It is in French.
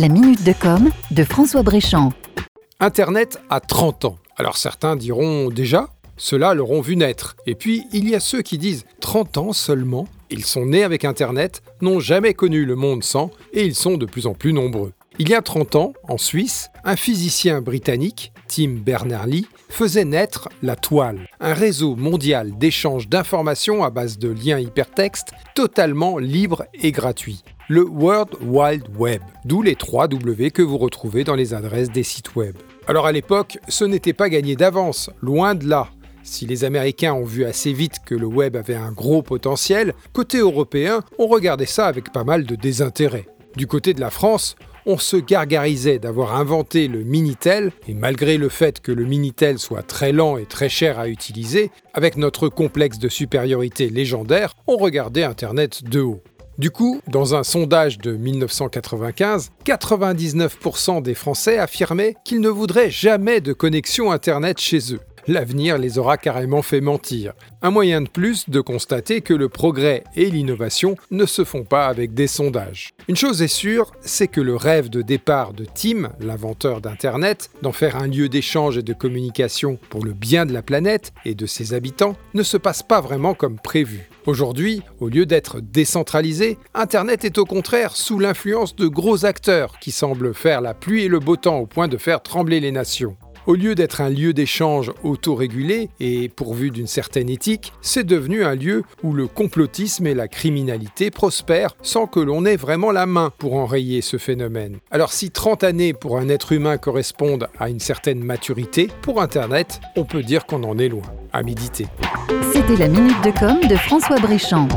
La minute de com de François Bréchamp. Internet a 30 ans. Alors certains diront déjà, ceux-là l'auront vu naître. Et puis il y a ceux qui disent 30 ans seulement. Ils sont nés avec Internet, n'ont jamais connu le monde sans, et ils sont de plus en plus nombreux. Il y a 30 ans, en Suisse, un physicien britannique, Tim Berners-Lee, faisait naître la toile, un réseau mondial d'échange d'informations à base de liens hypertextes totalement libre et gratuit le World Wide Web, d'où les 3 W que vous retrouvez dans les adresses des sites web. Alors à l'époque, ce n'était pas gagné d'avance, loin de là. Si les Américains ont vu assez vite que le web avait un gros potentiel, côté européen, on regardait ça avec pas mal de désintérêt. Du côté de la France, on se gargarisait d'avoir inventé le Minitel, et malgré le fait que le Minitel soit très lent et très cher à utiliser, avec notre complexe de supériorité légendaire, on regardait Internet de haut. Du coup, dans un sondage de 1995, 99% des Français affirmaient qu'ils ne voudraient jamais de connexion Internet chez eux. L'avenir les aura carrément fait mentir. Un moyen de plus de constater que le progrès et l'innovation ne se font pas avec des sondages. Une chose est sûre, c'est que le rêve de départ de Tim, l'inventeur d'Internet, d'en faire un lieu d'échange et de communication pour le bien de la planète et de ses habitants, ne se passe pas vraiment comme prévu. Aujourd'hui, au lieu d'être décentralisé, Internet est au contraire sous l'influence de gros acteurs qui semblent faire la pluie et le beau temps au point de faire trembler les nations. Au lieu d'être un lieu d'échange autorégulé et pourvu d'une certaine éthique, c'est devenu un lieu où le complotisme et la criminalité prospèrent sans que l'on ait vraiment la main pour enrayer ce phénomène. Alors si 30 années pour un être humain correspondent à une certaine maturité, pour Internet, on peut dire qu'on en est loin. À méditer. C'était la minute de com de François Bréchamp.